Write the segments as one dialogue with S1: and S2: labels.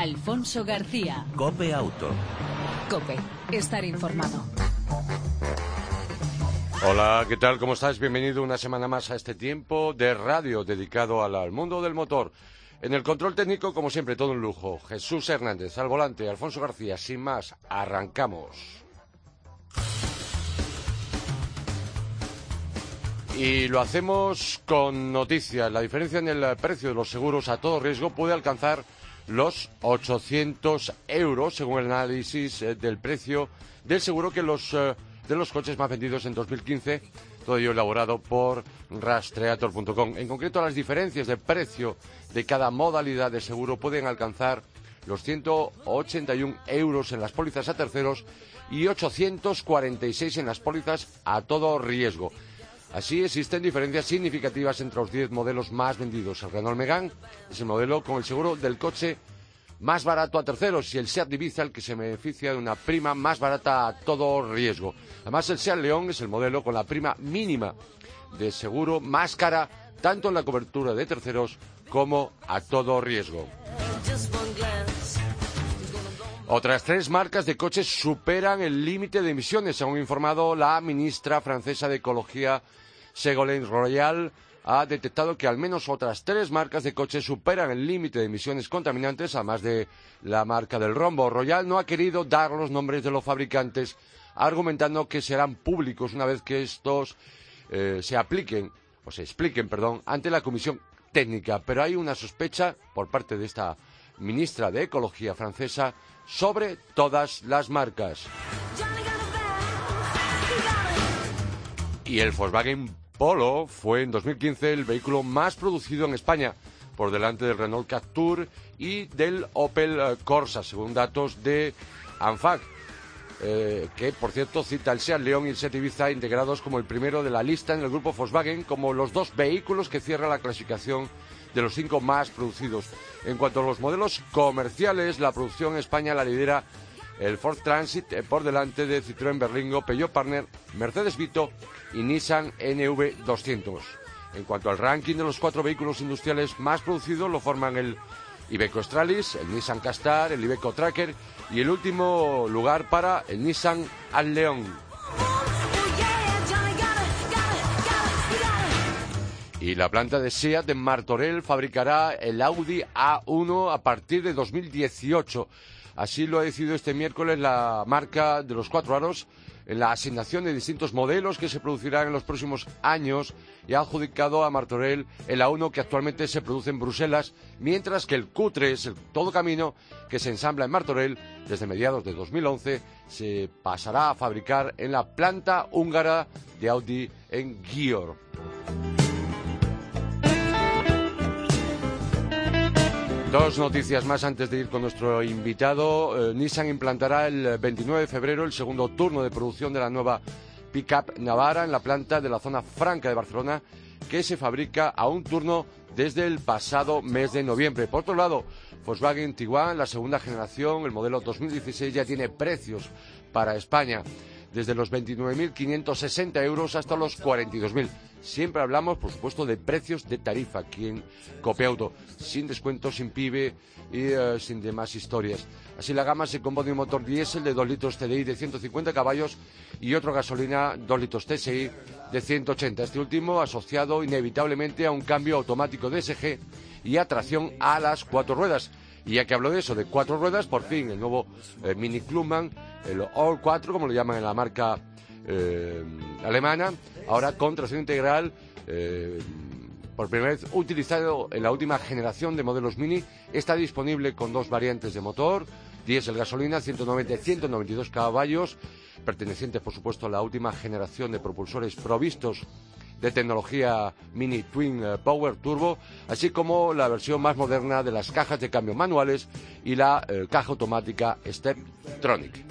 S1: Alfonso García.
S2: Cope Auto.
S1: Cope, estar informado.
S3: Hola, ¿qué tal? ¿Cómo estás? Bienvenido una semana más a este tiempo de radio dedicado al, mundo del motor. En el control técnico, como siempre, todo un lujo. Jesús Hernández al volante, Alfonso García. Sin más, arrancamos. Y lo hacemos con noticias. La diferencia en el precio de los seguros a todo riesgo puede alcanzar los 800 euros, según el análisis eh, del precio del seguro que los, eh, de los coches más vendidos en 2015, todo ello elaborado por rastreator.com. En concreto, las diferencias de precio de cada modalidad de seguro pueden alcanzar los 181 euros en las pólizas a terceros y 846 en las pólizas a todo riesgo. Así existen diferencias significativas entre los 10 modelos más vendidos. El Renault Megane es el modelo con el seguro del coche más barato a terceros y el Seat Ibiza el que se beneficia de una prima más barata a todo riesgo. Además, el Seat León es el modelo con la prima mínima de seguro más cara tanto en la cobertura de terceros como a todo riesgo. Otras tres marcas de coches superan el límite de emisiones, según informado la ministra francesa de Ecología, Ségolène Royal. Ha detectado que al menos otras tres marcas de coches superan el límite de emisiones contaminantes, además de la marca del rombo. Royal no ha querido dar los nombres de los fabricantes, argumentando que serán públicos una vez que estos eh, se apliquen, o se expliquen, perdón, ante la Comisión Técnica. Pero hay una sospecha por parte de esta ministra de Ecología francesa sobre todas las marcas. Y el Volkswagen Polo fue en 2015 el vehículo más producido en España, por delante del Renault Captur y del Opel eh, Corsa, según datos de ANFAC, eh, que por cierto cita el Seat León y el Seat Ibiza integrados como el primero de la lista en el grupo Volkswagen como los dos vehículos que cierran la clasificación de los cinco más producidos. En cuanto a los modelos comerciales, la producción en España la lidera el Ford Transit eh, por delante de Citroën Berlingo, Peugeot Partner, Mercedes Vito y Nissan NV200. En cuanto al ranking de los cuatro vehículos industriales más producidos, lo forman el Iveco Stralis, el Nissan Castar, el Iveco Tracker y el último lugar para el Nissan Al León. Y la planta de SEAT de Martorell fabricará el Audi A1 a partir de 2018. Así lo ha decidido este miércoles la marca de los cuatro aros en la asignación de distintos modelos que se producirán en los próximos años y ha adjudicado a Martorell el A1 que actualmente se produce en Bruselas, mientras que el Q3, el todo camino que se ensambla en Martorell desde mediados de 2011, se pasará a fabricar en la planta húngara de Audi en Győr. Dos noticias más antes de ir con nuestro invitado. Eh, Nissan implantará el 29 de febrero el segundo turno de producción de la nueva pickup Navara en la planta de la zona franca de Barcelona, que se fabrica a un turno desde el pasado mes de noviembre. Por otro lado, Volkswagen Tiguan, la segunda generación, el modelo 2016, ya tiene precios para España desde los 29.560 euros hasta los 42.000. Siempre hablamos, por supuesto, de precios de tarifa aquí en Copeauto, sin descuento, sin PIB y eh, sin demás historias. Así la gama se compone de un motor diésel de 2 litros TDI de 150 caballos y otro gasolina 2 litros TSI de 180. Este último asociado inevitablemente a un cambio automático de SG y a tracción a las cuatro ruedas. Y ya que hablo de eso, de cuatro ruedas, por fin el nuevo eh, Mini Clubman, el All 4, como lo llaman en la marca eh, alemana, ahora con tracción integral, eh, por primera vez utilizado en la última generación de modelos Mini, está disponible con dos variantes de motor, diésel gasolina, 190 y 192 caballos, pertenecientes por supuesto a la última generación de propulsores provistos de tecnología Mini Twin eh, Power Turbo, así como la versión más moderna de las cajas de cambio manuales y la eh, caja automática Steptronic.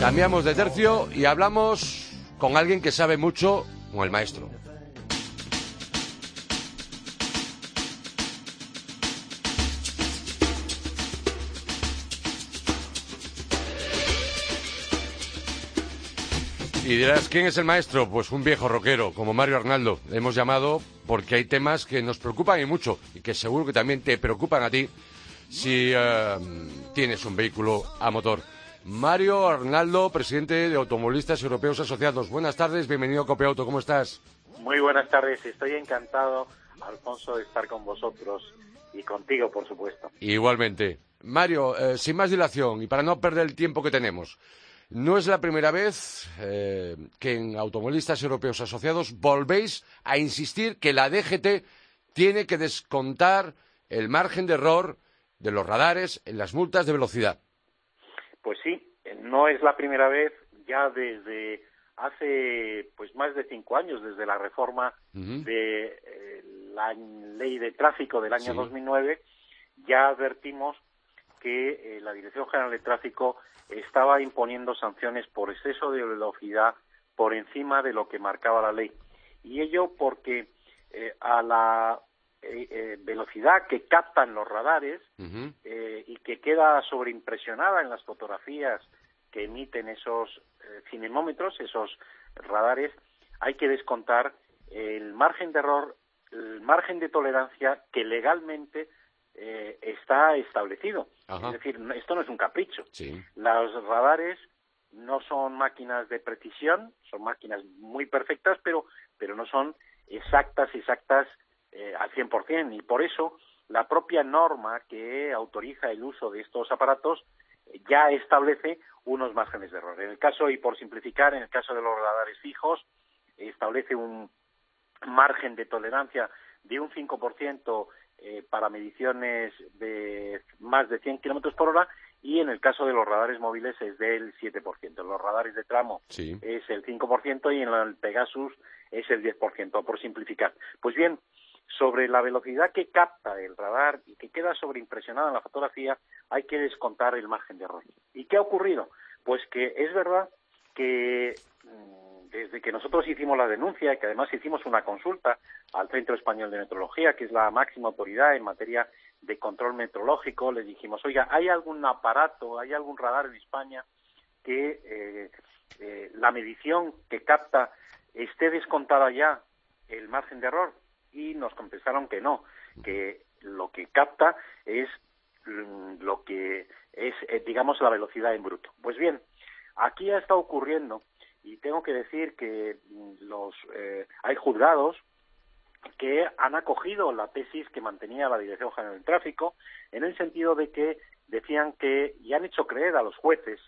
S3: Cambiamos de tercio y hablamos con alguien que sabe mucho, con el maestro. Y dirás, ¿quién es el maestro? Pues un viejo rockero, como Mario Arnaldo. Le hemos llamado porque hay temas que nos preocupan y mucho, y que seguro que también te preocupan a ti si eh, tienes un vehículo a motor. Mario Arnaldo, presidente de Automovilistas Europeos Asociados. Buenas tardes, bienvenido a Copiauto, ¿cómo estás?
S2: Muy buenas tardes, estoy encantado, Alfonso, de estar con vosotros y contigo, por supuesto.
S3: Igualmente. Mario, eh, sin más dilación y para no perder el tiempo que tenemos, no es la primera vez eh, que en Automovilistas Europeos Asociados volvéis a insistir que la DGT tiene que descontar el margen de error de los radares en las multas de velocidad.
S2: Pues sí, no es la primera vez, ya desde hace pues más de cinco años, desde la reforma de eh, la ley de tráfico del año 2009, ya advertimos que eh, la Dirección General de Tráfico estaba imponiendo sanciones por exceso de velocidad por encima de lo que marcaba la ley. Y ello porque eh, a la eh, velocidad que captan los radares y que queda sobreimpresionada en las fotografías que emiten esos cinemómetros, esos radares, hay que descontar el margen de error, el margen de tolerancia que legalmente eh, está establecido. Es decir, esto no es un capricho. Los radares no son máquinas de precisión, son máquinas muy perfectas, pero, pero no son exactas, exactas eh, al 100%. Y por eso la propia norma que autoriza el uso de estos aparatos ya establece unos márgenes de error. En el caso, y por simplificar, en el caso de los radares fijos, establece un margen de tolerancia de un 5% eh, para mediciones de más de 100 kilómetros por hora y en el caso de los radares móviles es del 7%. Los radares de tramo es el 5% y en el Pegasus es el 10%, por simplificar. Pues bien, sobre la velocidad que capta el radar y que queda sobreimpresionada en la fotografía, hay que descontar el margen de error. ¿Y qué ha ocurrido? Pues que es verdad que mm, desde que nosotros hicimos la denuncia y que además hicimos una consulta al Centro Español de Metrología, que es la máxima autoridad en materia de control metrológico, les dijimos, oiga, ¿hay algún aparato, hay algún radar en España que eh, eh, la medición que capta esté descontada ya el margen de error? Y nos contestaron que no, que lo que capta es mm, lo que es, eh, digamos, la velocidad en bruto. Pues bien, aquí estado ocurriendo y tengo que decir que mm, los eh, hay juzgados que han acogido la tesis que mantenía la Dirección General del Tráfico en el sentido de que decían que y han hecho creer a los jueces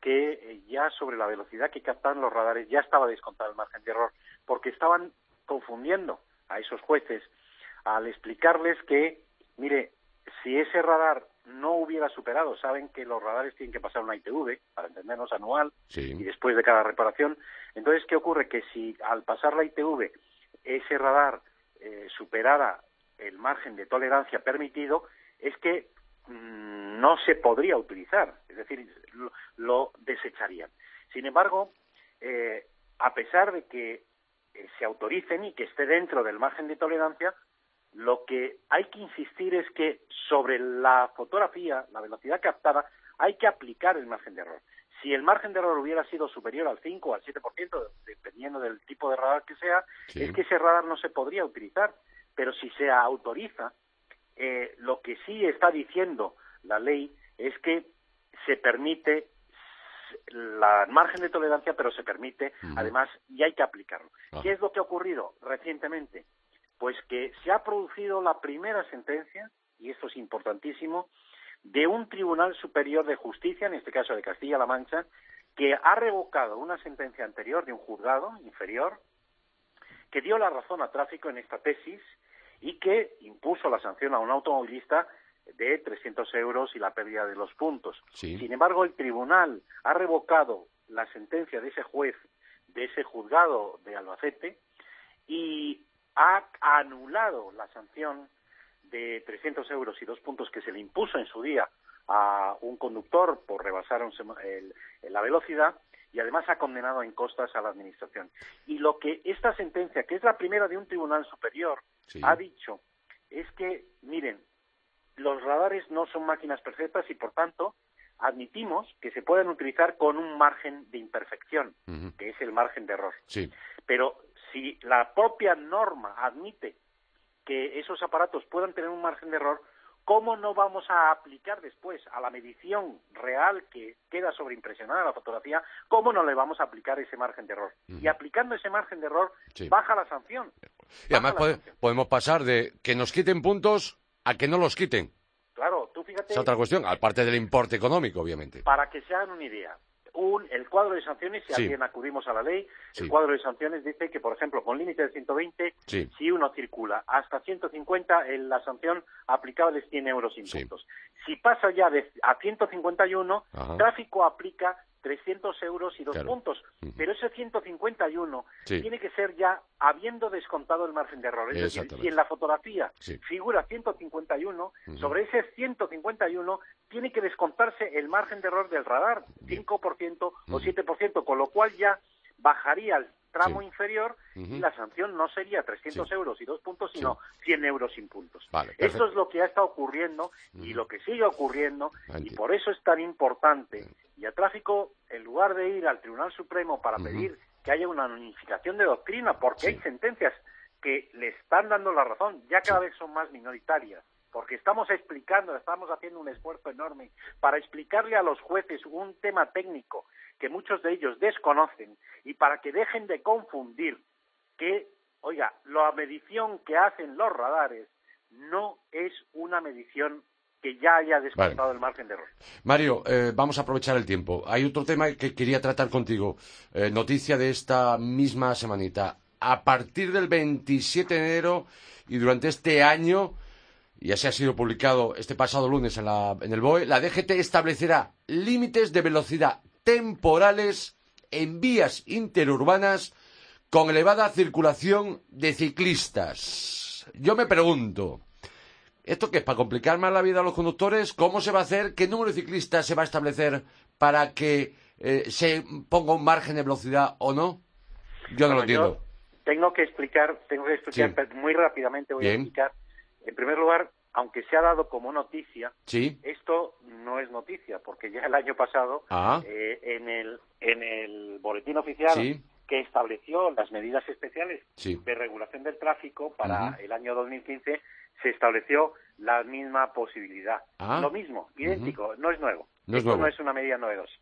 S2: que eh, ya sobre la velocidad que captan los radares ya estaba descontado el margen de error porque estaban confundiendo a esos jueces al explicarles que mire si ese radar no hubiera superado, saben que los radares tienen que pasar una ITV, para entendernos anual, y después de cada reparación. Entonces, ¿qué ocurre? Que si al pasar la ITV ese radar eh, superara el margen de tolerancia permitido, es que mm, no se podría utilizar, es decir, lo, desecharían. Sin embargo, eh, a pesar de que eh, se autoricen y que esté dentro del margen de tolerancia, lo que hay que insistir es que sobre la fotografía, la velocidad captada, hay que aplicar el margen de error. Si el margen de error hubiera sido superior al 5 o al 7%, dependiendo del tipo de radar que sea, es que ese radar no se podría utilizar. Pero si se autoriza, eh, lo que sí está diciendo la ley es que se permite la margen de tolerancia, pero se permite, además, y hay que aplicarlo. Ah. ¿Qué es lo que ha ocurrido recientemente? Pues que se ha producido la primera sentencia, y esto es importantísimo, de un Tribunal Superior de Justicia, en este caso de Castilla-La Mancha, que ha revocado una sentencia anterior de un juzgado inferior que dio la razón a tráfico en esta tesis y que impuso la sanción a un automovilista de 300 euros y la pérdida de los puntos. Sin embargo, el tribunal ha revocado la sentencia de ese juez, de ese juzgado de Albacete, y ha anulado la sanción de 300 euros y dos puntos que se le impuso en su día a un conductor por rebasar la velocidad y además ha condenado en costas a la Administración. Y lo que esta sentencia, que es la primera de un tribunal superior, ha dicho es que, miren, los radares no son máquinas perfectas y, por tanto, admitimos que se pueden utilizar con un margen de imperfección, que es el margen de error.
S3: Sí.
S2: Pero si la propia norma admite que esos aparatos puedan tener un margen de error, ¿cómo no vamos a aplicar después a la medición real que queda sobreimpresionada la fotografía, cómo no le vamos a aplicar ese margen de error? Y aplicando ese margen de error, baja la sanción.
S3: Y además podemos pasar de que nos quiten puntos a que no los quiten.
S2: Claro, tú fíjate.
S3: Es otra cuestión, aparte del importe económico, obviamente.
S2: Para que se hagan una idea, un, el cuadro de sanciones, si alguien acudimos a la ley, el cuadro de sanciones dice que, por ejemplo, con límite de 120, si uno circula hasta 150, en la sanción aplicable es 100 euros sin puntos. Si pasa ya de, a 151, tráfico aplica 300 euros y dos puntos. Pero ese 151 tiene que ser ya habiendo descontado el margen de error. Es decir, si en la fotografía figura 151, sobre ese 151 tiene que descontarse el margen de error del radar, 5% o 7%, con lo cual ya bajaría el tramo inferior y la sanción no sería 300 euros y dos puntos, sino 100 euros sin puntos. Eso es lo que ha estado ocurriendo y lo que sigue ocurriendo y por eso es tan importante. Y a tráfico, en lugar de ir al Tribunal Supremo para pedir que haya una unificación de doctrina, porque hay sentencias que le están dando la razón, ya cada vez son más minoritarias, porque estamos explicando, estamos haciendo un esfuerzo enorme para explicarle a los jueces un tema técnico que muchos de ellos desconocen y para que dejen de confundir que, oiga, la medición que hacen los radares no es una medición que ya haya descontado el margen de error.
S3: Mario, eh, vamos a aprovechar el tiempo. Hay otro tema que quería tratar contigo. Eh, noticia de esta misma semanita. A partir del 27 de enero y durante este año, y así ha sido publicado este pasado lunes en, en el BOE, la DGT establecerá límites de velocidad temporales en vías interurbanas con elevada circulación de ciclistas. Yo me pregunto, ¿esto qué es? ¿Para complicar más la vida a los conductores? ¿Cómo se va a hacer? ¿Qué número de ciclistas se va a establecer para que eh, se ponga un margen de velocidad o no? Yo no lo entiendo.
S2: Tengo que explicar, tengo que explicar muy rápidamente, voy a explicar. En primer lugar, aunque se ha dado como noticia, esto no es noticia, porque ya el año pasado, ah. eh, en, el, en el boletín oficial que estableció las medidas especiales de regulación del tráfico para el año 2015, se estableció la misma posibilidad. Ah. Lo mismo, idéntico, no es nuevo. No esto no es una medida novedosa.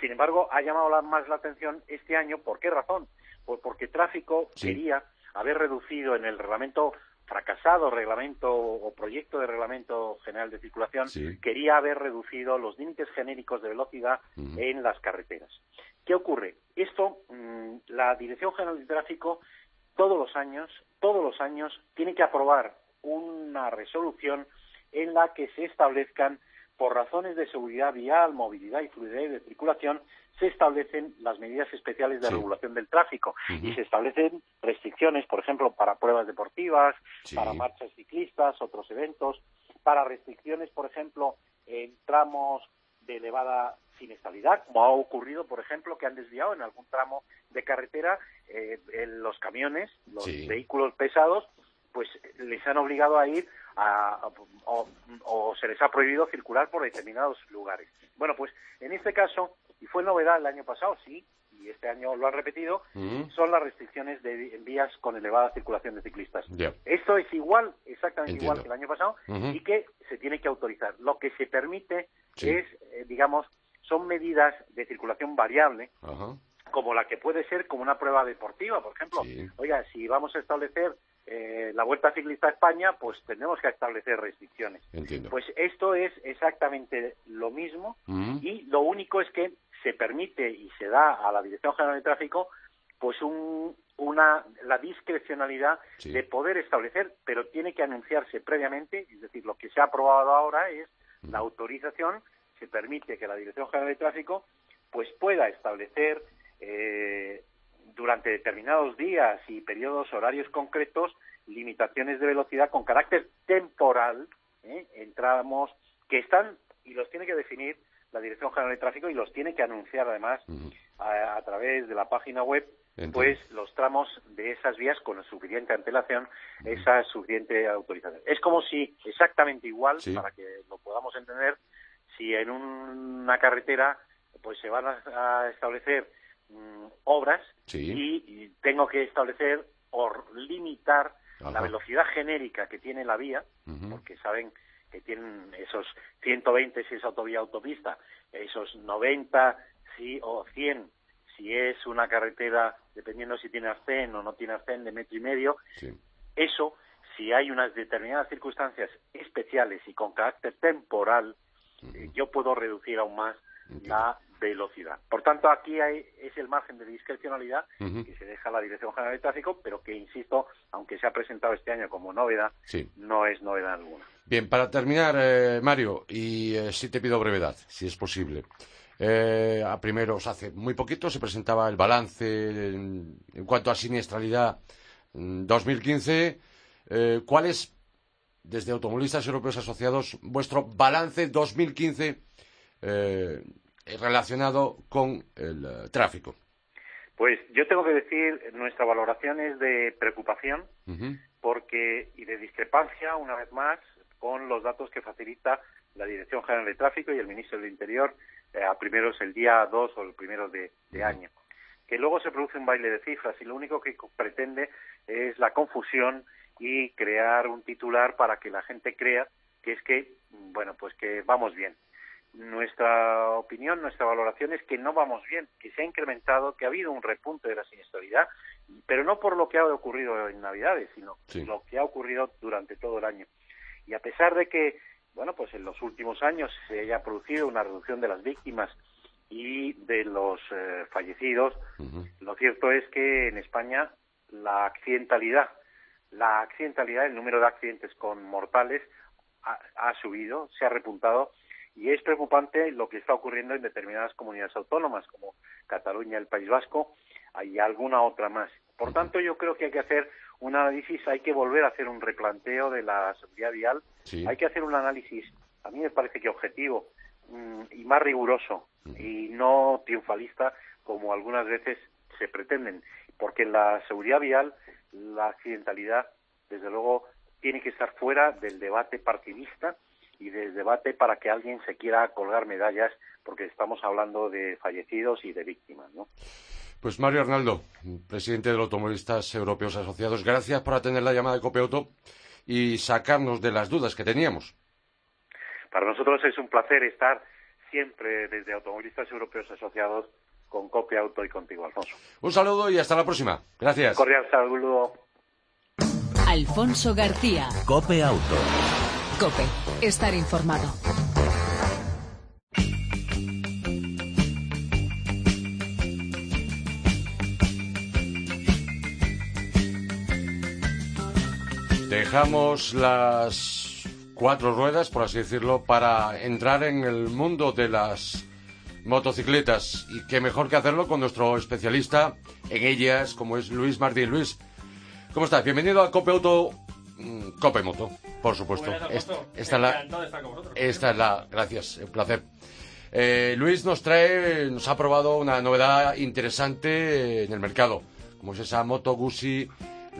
S2: sin embargo, ha llamado más la atención este año, ¿por qué razón? Pues porque tráfico quería haber reducido en el reglamento fracasado reglamento o proyecto de reglamento general de circulación quería haber reducido los límites genéricos de velocidad en las carreteras. ¿Qué ocurre? Esto, mm, la Dirección General de Tráfico, todos los años, todos los años, tiene que aprobar una resolución en la que se establezcan por razones de seguridad vial, movilidad y fluidez de circulación, se establecen las medidas especiales de regulación del tráfico. Y se establecen restricciones, por ejemplo, para pruebas deportivas, para marchas ciclistas, otros eventos, para restricciones, por ejemplo, en tramos de elevada siniestralidad, como ha ocurrido, por ejemplo, que han desviado en algún tramo de carretera eh, en los camiones, los vehículos pesados, pues les han obligado a ir o, se les ha prohibido circular por determinados lugares. Bueno, pues en este caso, y fue novedad el año pasado, sí, y este año lo han repetido, son las restricciones de vías con elevada circulación de ciclistas. Esto es igual, exactamente igual que el año pasado, y que se tiene que autorizar. Lo que se permite es, eh, digamos, son medidas de circulación variable, como la que puede ser como una prueba deportiva, por ejemplo. Oiga, si vamos a establecer eh, la Vuelta Ciclista a España, pues tenemos que establecer restricciones. Pues esto es exactamente lo mismo y lo único es que se permite y se da a la Dirección General de Tráfico pues una la discrecionalidad de poder establecer, pero tiene que anunciarse previamente, es decir, lo que se ha aprobado ahora es la autorización, se permite que la Dirección General de Tráfico pues pueda establecer eh, durante determinados días y periodos horarios concretos limitaciones de velocidad con carácter temporal ¿eh? entramos que están y los tiene que definir la Dirección General de Tráfico y los tiene que anunciar además a, través de la página web pues los tramos de esas vías con suficiente antelación, esa suficiente autorización. Es como si exactamente igual, para que lo podamos entender, si en una carretera pues se van a, establecer mm, obras y, tengo que establecer o limitar la velocidad genérica que tiene la vía, porque saben que tienen esos 120 si es autovía autopista, esos 90 si o 100 si es una carretera, dependiendo si tiene arcén o no tiene arcén de metro y medio, eso, si hay unas determinadas circunstancias especiales y con carácter temporal, eh, yo puedo reducir aún más la velocidad. Por tanto, aquí hay, es el margen de discrecionalidad que se deja la Dirección General de Tráfico, pero que, insisto, aunque se ha presentado este año como novedad, no es novedad alguna.
S3: Bien, para terminar, eh, Mario, y eh, si te pido brevedad, si es posible. Eh, a primeros, hace muy poquito, se presentaba el balance en, cuanto a siniestralidad 2015. Eh, ¿Cuál es, desde Automovilistas Europeos Asociados, vuestro balance 2015 eh, relacionado con el eh, tráfico?
S2: Pues yo tengo que decir, nuestra valoración es de preocupación porque y de discrepancia, una vez más, con los datos que facilita la Dirección General de Tráfico y el Ministro del Interior eh, a primeros el día 2 o el primero de, año. Que luego se produce un baile de cifras y lo único que pretende es la confusión y crear un titular para que la gente crea que es que, bueno, pues que vamos bien. Nuestra opinión, nuestra valoración es que no vamos bien, que se ha incrementado, que ha habido un repunte de la siniestralidad, pero no por lo que ha ocurrido en Navidades, sino lo que ha ocurrido durante todo el año. Y a pesar de que bueno, pues en los últimos años se haya producido una reducción de las víctimas y de los eh, fallecidos, lo cierto es que en España la accidentalidad, la accidentalidad, el número de accidentes con mortales ha, subido, se ha repuntado y es preocupante lo que está ocurriendo en determinadas comunidades autónomas como Cataluña, el País Vasco y alguna otra más. Por tanto, yo creo que hay que hacer un análisis, hay que volver a hacer un replanteo de la seguridad vial, hay que hacer un análisis, a mí me parece que objetivo mm, y más riguroso y no triunfalista como algunas veces se pretenden, porque en la seguridad vial la accidentalidad, desde luego, tiene que estar fuera del debate partidista y del debate para que alguien se quiera colgar medallas, porque estamos hablando de fallecidos y de víctimas, ¿no?
S3: Pues Mario Arnaldo, presidente de los Automovilistas Europeos Asociados, gracias por atender la llamada de Copeauto y sacarnos de las dudas que teníamos.
S2: Para nosotros es un placer estar siempre desde Automovilistas Europeos Asociados con Cope Auto y contigo, Alfonso.
S3: Un saludo y hasta la próxima. Gracias.
S2: cordial saludo.
S1: Alfonso García.
S4: Cope Auto.
S1: Cope, estar informado.
S3: Dejamos las cuatro ruedas, por así decirlo, para entrar en el mundo de las motocicletas. Y qué mejor que hacerlo con nuestro especialista en ellas, como es Luis Martín. Luis, ¿cómo estás? Bienvenido a Cope Auto, Cope Moto, por supuesto.
S5: esta,
S3: es la, esta es la, gracias, un placer. Eh, Luis nos trae, nos ha probado una novedad interesante en el mercado, como es esa Moto Guzzi,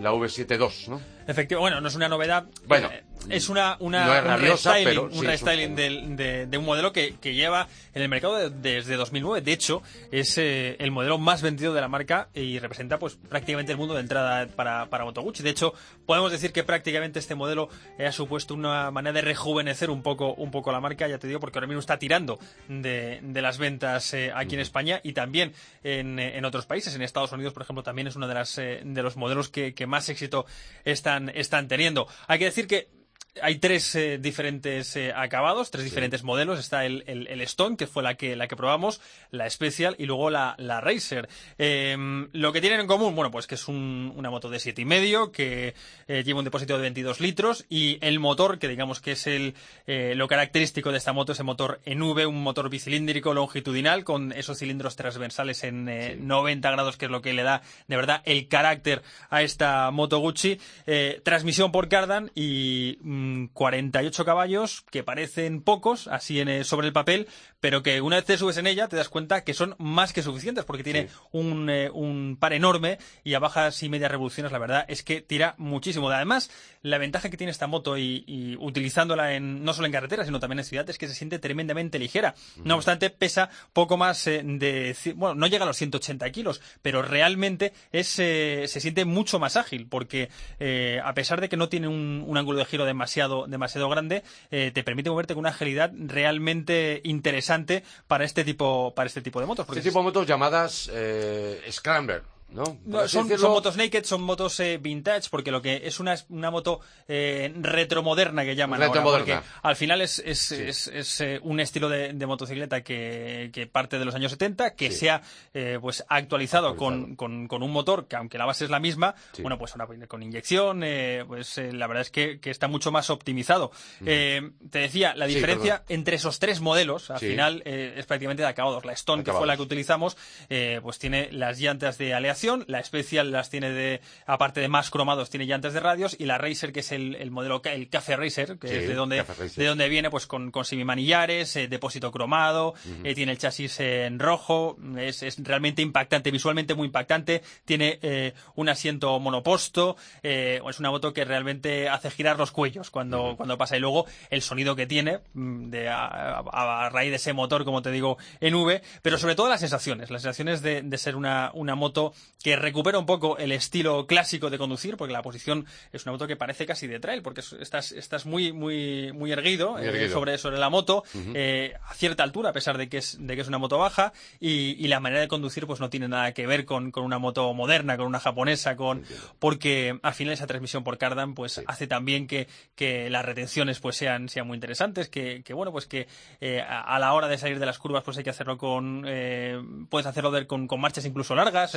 S3: la V72, ¿no?
S5: Efectivamente, bueno, no es una novedad.
S3: Bueno,
S5: eh, es una, una un restyling, de, un modelo que, lleva en el mercado desde 2009. De hecho, es eh, el modelo más vendido de la marca y representa pues prácticamente el mundo de entrada para, para Moto. De hecho, podemos decir que prácticamente este modelo ha supuesto una manera de rejuvenecer un poco, un poco la marca, ya te digo, porque ahora mismo está tirando de, las ventas eh, aquí en España y también en, otros países. En Estados Unidos, por ejemplo, también es uno de, las, de los modelos que, que más éxito están, están teniendo. Hay que decir que hay tres eh, diferentes eh, acabados, tres diferentes modelos. Está el, el, Stone, que fue la que, la que probamos, la Special y luego la, la Racer. Em, lo que tienen en común, bueno, pues que es una moto de siete y medio, que eh, lleva un depósito de 22 litros y el motor, que digamos que es el, lo característico de esta moto, ese motor en V, un motor bicilíndrico longitudinal con esos cilindros transversales en 90 grados, que es lo que le da de verdad el carácter a esta moto Gucci. transmisión por cardan y mm, 48 caballos que parecen pocos, así en, sobre el papel, pero que una vez te subes en ella te das cuenta que son más que suficientes porque tiene un, un, par enorme y a bajas y medias revoluciones la verdad es que tira muchísimo. Además, la ventaja que tiene esta moto y, utilizándola en, no solo en carretera sino también en ciudad es que se siente tremendamente ligera. No obstante, pesa poco más eh, de, bueno, no llega a los 180 kilos, pero realmente es, eh, se siente mucho más ágil porque eh, a pesar de que no tiene un, ángulo de giro demasiado, demasiado grande, te permite moverte con una agilidad realmente interesante para este tipo, para este tipo de motos.
S3: Este tipo de motos llamadas Scrambler. ¿No?
S5: son, motos naked, son motos eh, vintage, porque lo que es una, una moto eh, retromoderna que llaman ahora, al final es, es, es, eh, un estilo de, motocicleta que, que, parte de los años 70, que se ha eh, pues actualizado, Con, con, con, un motor que aunque la base es la misma, bueno, pues ahora con inyección, pues la verdad es que, que, está mucho más optimizado. te decía, la diferencia entre esos tres modelos, al final, es prácticamente de acabados. La Stone, que fue la que utilizamos, pues tiene las llantas de aleación la Special las tiene de, aparte de más cromados, tiene llantas de radios, y la Racer, que es el, modelo, el Café Racer, que es de donde, de donde viene, pues con, con semimanillares, eh, depósito cromado, eh, tiene el chasis en rojo, es, es, realmente impactante, visualmente muy impactante, tiene eh, un asiento monoposto, es una moto que realmente hace girar los cuellos cuando, cuando pasa, y luego el sonido que tiene, mm, de, a, raíz de ese motor, como te digo, en V, pero sobre todo las sensaciones, las sensaciones de, de ser una, una moto que recupera un poco el estilo clásico de conducir, porque la posición es una moto que parece casi de trail, porque estás, estás muy, muy, muy erguido, eh, sobre, sobre la moto, eh, a cierta altura, a pesar de que es, de que es una moto baja, y, la manera de conducir pues no tiene nada que ver con, con una moto moderna, con una japonesa, con porque al final esa transmisión por cardan pues hace también que, que las retenciones pues sean, sean muy interesantes, que, que bueno, pues que eh, a, la hora de salir de las curvas pues hay que hacerlo con, puedes hacerlo con, con marchas incluso largas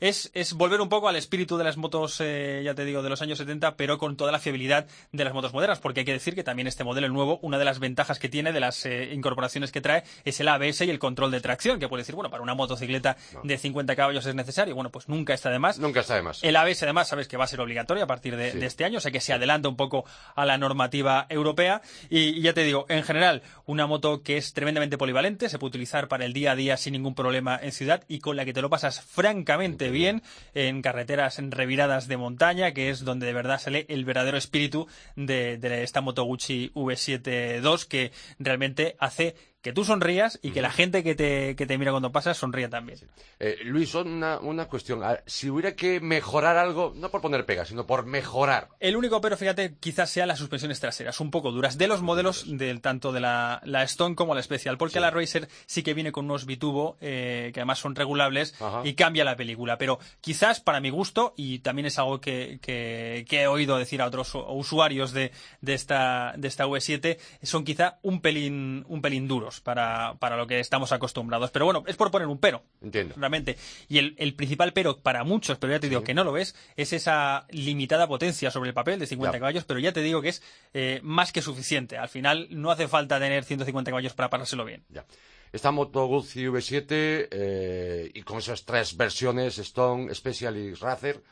S5: es, es volver un poco al espíritu de las motos, eh, ya te digo, de los años 70, pero con toda la fiabilidad de las motos modernas, porque hay que decir que también este modelo nuevo, una de las ventajas que tiene de las eh, incorporaciones que trae es el ABS y el control de tracción, que puede decir, bueno, para una motocicleta de 50 caballos es necesario, bueno, pues nunca está de más.
S3: Nunca está de más.
S5: El ABS además sabes que va a ser obligatorio a partir de, este año, o sea que se adelanta un poco a la normativa europea y, ya te digo, en general, una moto que es tremendamente polivalente, se puede utilizar para el día a día sin ningún problema en ciudad y con la que te lo pasas francamente bien en carreteras reviradas de montaña, que es donde de verdad sale el verdadero espíritu de, de esta Moto Gucci V7 II, que realmente hace que tú sonrías y que la gente que te, que te mira cuando pasas sonría también.
S3: Eh, Luis, una, una cuestión. Si hubiera que mejorar algo, no por poner pegas, sino por mejorar.
S5: El único pero, fíjate, quizás sean las suspensiones traseras, un poco duras, de los modelos del tanto de la, la Stone como la Special, porque la Racer sí que viene con unos bitubo, eh, que además son regulables, y cambia la película. Pero quizás, para mi gusto, y también es algo que, que, he oído decir a otros usuarios de, de, esta, de esta V7, son quizá un pelín, un pelín duros para, para lo que estamos acostumbrados. Pero bueno, es por poner un pero.
S3: Entiendo.
S5: Realmente. Y el, el principal pero para muchos, pero ya te digo que no lo ves, es esa limitada potencia sobre el papel de 50 caballos, pero ya te digo que es eh, más que suficiente. Al final no hace falta tener 150 caballos para parárselo bien.
S3: Ya. Esta Moto Guzzi V7 eh, y con esas tres versiones, Stone, Special y Racer,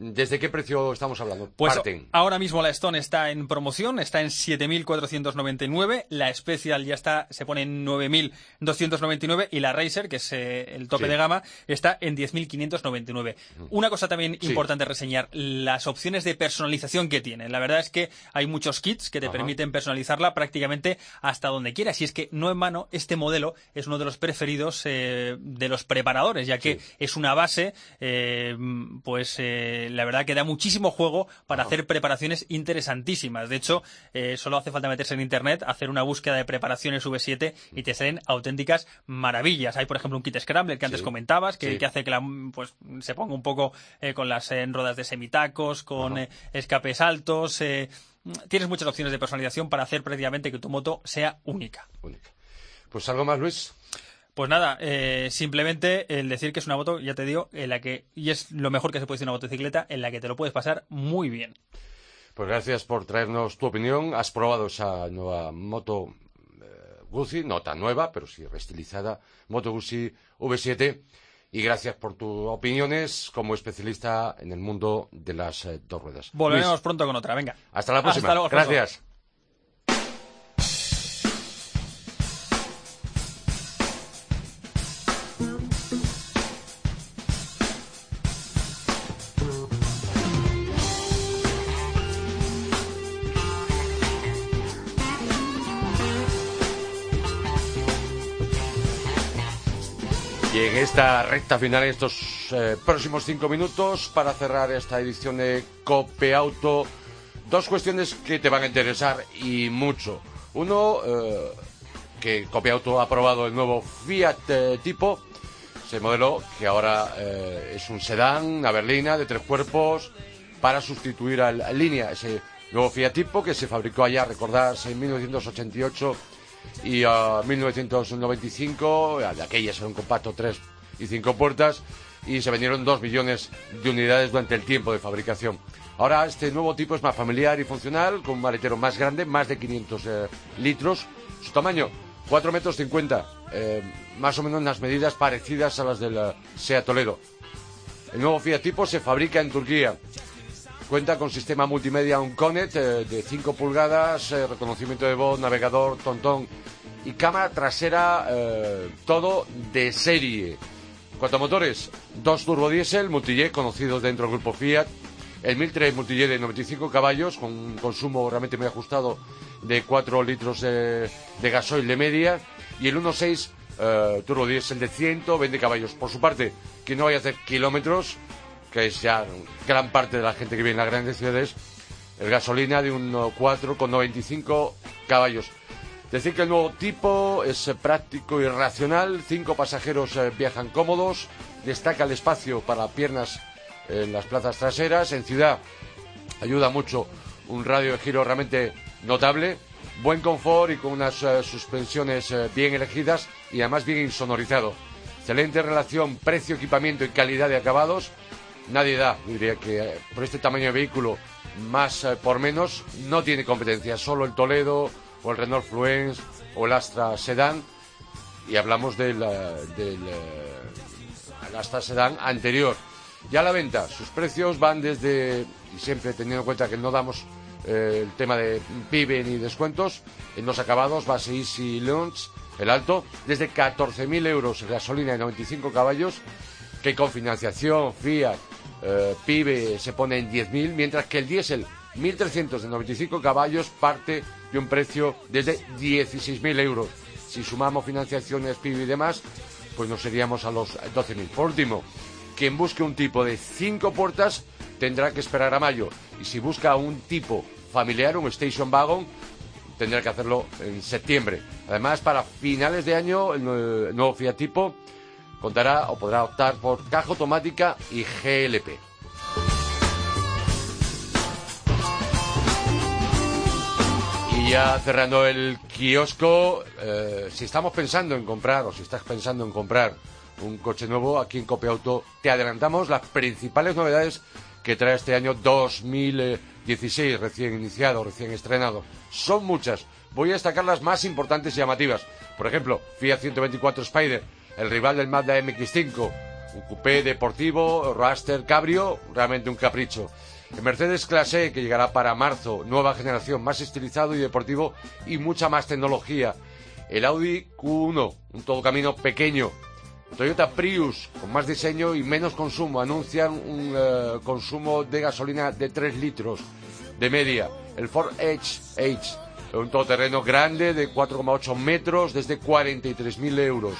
S3: ¿Desde qué precio estamos hablando?
S5: Pues ahora mismo la Stone está en promoción, está en 7.499, la Special ya está, se pone en 9.299 y la Racer, que es eh, el tope de gama, está en 10.599. Una cosa también importante reseñar, las opciones de personalización que tiene. La verdad es que hay muchos kits que te permiten personalizarla prácticamente hasta donde quieras. Y es que no en mano, este modelo es uno de los preferidos eh, de los preparadores, ya que es una base, eh, pues la verdad que da muchísimo juego para hacer preparaciones interesantísimas. De hecho, eh, solo hace falta meterse en internet, hacer una búsqueda de preparaciones V7 y te salen auténticas maravillas. Hay, por ejemplo, un kit Scramble que antes comentabas, que, hace que la, pues, se ponga un poco eh, con las eh, rodas de semitacos, con escapes altos. tienes muchas opciones de personalización para hacer prácticamente que tu moto sea única.
S3: Única. Pues algo más, Luis.
S5: Pues nada, eh, simplemente el decir que es una moto, ya te digo, en la que, y es lo mejor que se puede decir una motocicleta, en la que te lo puedes pasar muy bien.
S3: Pues gracias por traernos tu opinión. Has probado esa nueva moto eh, Guzzi, no tan nueva, pero sí restilizada, Moto Guzzi V7. y gracias por tus opiniones como especialista en el mundo de las eh, dos ruedas.
S5: Volveremos pronto con otra, venga.
S3: Hasta la próxima. gracias. Esta recta final, en estos eh, próximos cinco minutos, para cerrar esta edición de Cope Auto, dos cuestiones que te van a interesar y mucho. Uno, eh, que Cope Auto ha aprobado el nuevo Fiat eh, tipo, ese modelo que ahora es un sedán, una berlina de tres cuerpos, para sustituir al línea, ese nuevo Fiat tipo que se fabricó allá, recordarse, en 1988 y a 1995, de aquellas era un compacto 3 y 5 puertas y se vendieron 2 millones de unidades durante el tiempo de fabricación. Ahora este nuevo tipo es más familiar y funcional, con un maletero más grande, más de 500 eh, litros. Su tamaño, 4 metros 50, eh, más o menos unas medidas parecidas a las del eh, SEA Toledo. El nuevo Fiat tipo se fabrica en Turquía. Cuenta con sistema multimedia Unconet de 5 pulgadas, reconocimiento de voz, navegador, tontón y cámara trasera, todo de serie. Cuatro motores, dos turbodiesel multijet conocidos dentro del grupo Fiat, el 1003 multijet de 95 caballos con un consumo realmente muy ajustado de 4 litros de, gasoil de media y el 1.6 eh, de 120 caballos. Por su parte, que no vaya a hacer kilómetros, que es ya gran parte de la gente que vive en las grandes ciudades, el gasolina de un 4 con 95 caballos. Decir que el nuevo tipo es eh, práctico y racional, cinco pasajeros eh, viajan cómodos, destaca el espacio para piernas en las plazas traseras, en ciudad ayuda mucho un radio de giro realmente notable, buen confort y con unas eh, suspensiones bien elegidas y además bien insonorizado. Excelente relación precio, equipamiento y calidad de acabados. Nadie da, diría que por este tamaño de vehículo, más por menos, no tiene competencia. Solo el Toledo, o el Renault Fluence o el Astra Sedan y hablamos del, del Astra Sedan anterior. Ya la venta, sus precios van desde, y siempre teniendo en cuenta que no damos eh, el tema de PIB ni descuentos, en los acabados, base Easy Launch, el alto, desde 14.000 euros gasolina de 95 caballos, que con financiación, Fiat, eh, PIB se pone en 10.000, mientras que el diésel 1.395 caballos parte de un precio desde 16.000 euros. Si sumamos financiaciones, PIB y demás, pues nos seríamos a los 12.000. Por último, quien busque un tipo de cinco puertas tendrá que esperar a mayo. Y si busca un tipo familiar, un station wagon, tendrá que hacerlo en septiembre. Además, para finales de año, el nuevo Fiat tipo contará o podrá optar por caja automática y GLP. Ya cerrando el kiosco, eh, si estamos pensando en comprar o si estás pensando en comprar un coche nuevo, aquí en Copiauto te adelantamos las principales novedades que trae este año 2016, recién iniciado, recién estrenado. Son muchas. Voy a destacar las más importantes y llamativas. Por ejemplo, Fiat 124 Spider, el rival del Mazda MX5, un coupé deportivo, Raster Cabrio, realmente un capricho. El Mercedes Clase que llegará para marzo, nueva generación, más estilizado y deportivo y mucha más tecnología. El Audi Q1, un todo camino pequeño. Toyota Prius, con más diseño y menos consumo, anuncian un eh, consumo de gasolina de 3 litros de media. El Ford Edge, H, un todoterreno grande de 4,8 metros desde 43.000 euros.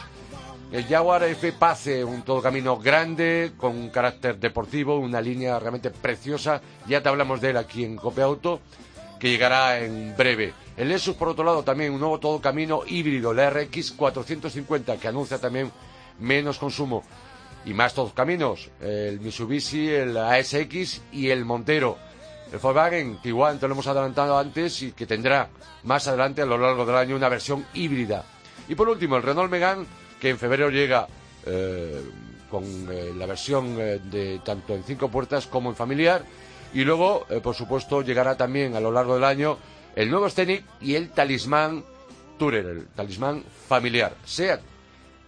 S3: El Jaguar F Pace, un todo camino grande, con un carácter deportivo, una línea realmente preciosa. Ya te hablamos de él aquí en Cope Auto, que llegará en breve. El Lexus, por otro lado, también un nuevo todo camino híbrido, la RX 450, que anuncia también menos consumo y más todos caminos. El Mitsubishi, el ASX y el Montero. El Volkswagen, que igual te lo hemos adelantado antes y que tendrá más adelante a lo largo del año una versión híbrida. Y por último, el Renault Megane que en febrero llega eh, con eh, la versión eh, de tanto en cinco puertas como en familiar. Y luego, por supuesto, llegará también a lo largo del año el nuevo Scenic y el Talismán Tourer, el Talismán familiar. SEAT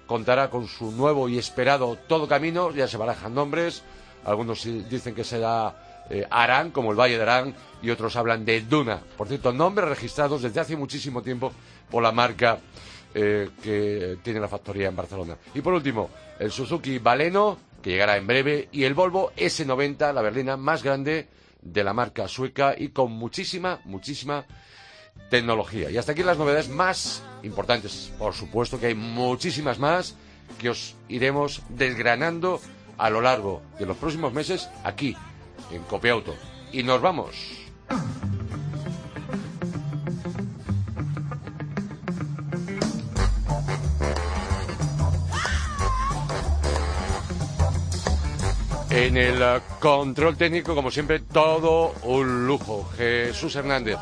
S3: contará con su nuevo y esperado Todo Camino, ya se barajan nombres, algunos dicen que será Arán, como el Valle de Arán, y otros hablan de Duna. Por cierto, nombres registrados desde hace muchísimo tiempo por la marca eh, que tiene la factoría en Barcelona. Y por último, el Suzuki Baleno, que llegará en breve, y el Volvo S90, la berlina más grande de la marca sueca y con muchísima, muchísima tecnología. Y hasta aquí las novedades más importantes. Por supuesto que hay muchísimas más que os iremos desgranando a lo largo de los próximos meses aquí, en Copiauto. Y nos vamos. En el eh, control técnico, como siempre, todo un lujo. Jesús Hernández.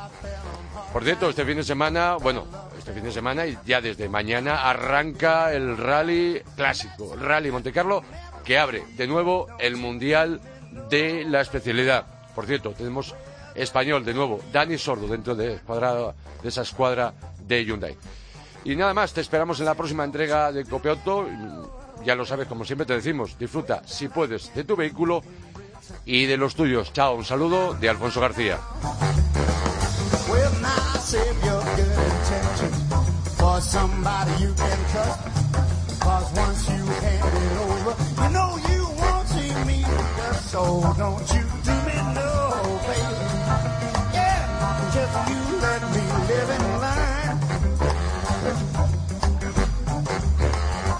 S3: Por cierto, este fin de semana, bueno, este fin de semana y ya desde mañana arranca el rally clásico, el rally Montecarlo, que abre de nuevo el Mundial de la especialidad. Por cierto, tenemos español de nuevo, Dani Sordo, dentro de, de esa escuadra de Hyundai. Y nada más, te esperamos en la próxima entrega de Copiauto ya lo sabes, como siempre te decimos, disfruta, si puedes, de tu vehículo y de los tuyos. Chao, un saludo de Alfonso García.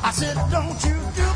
S3: I said, don't you do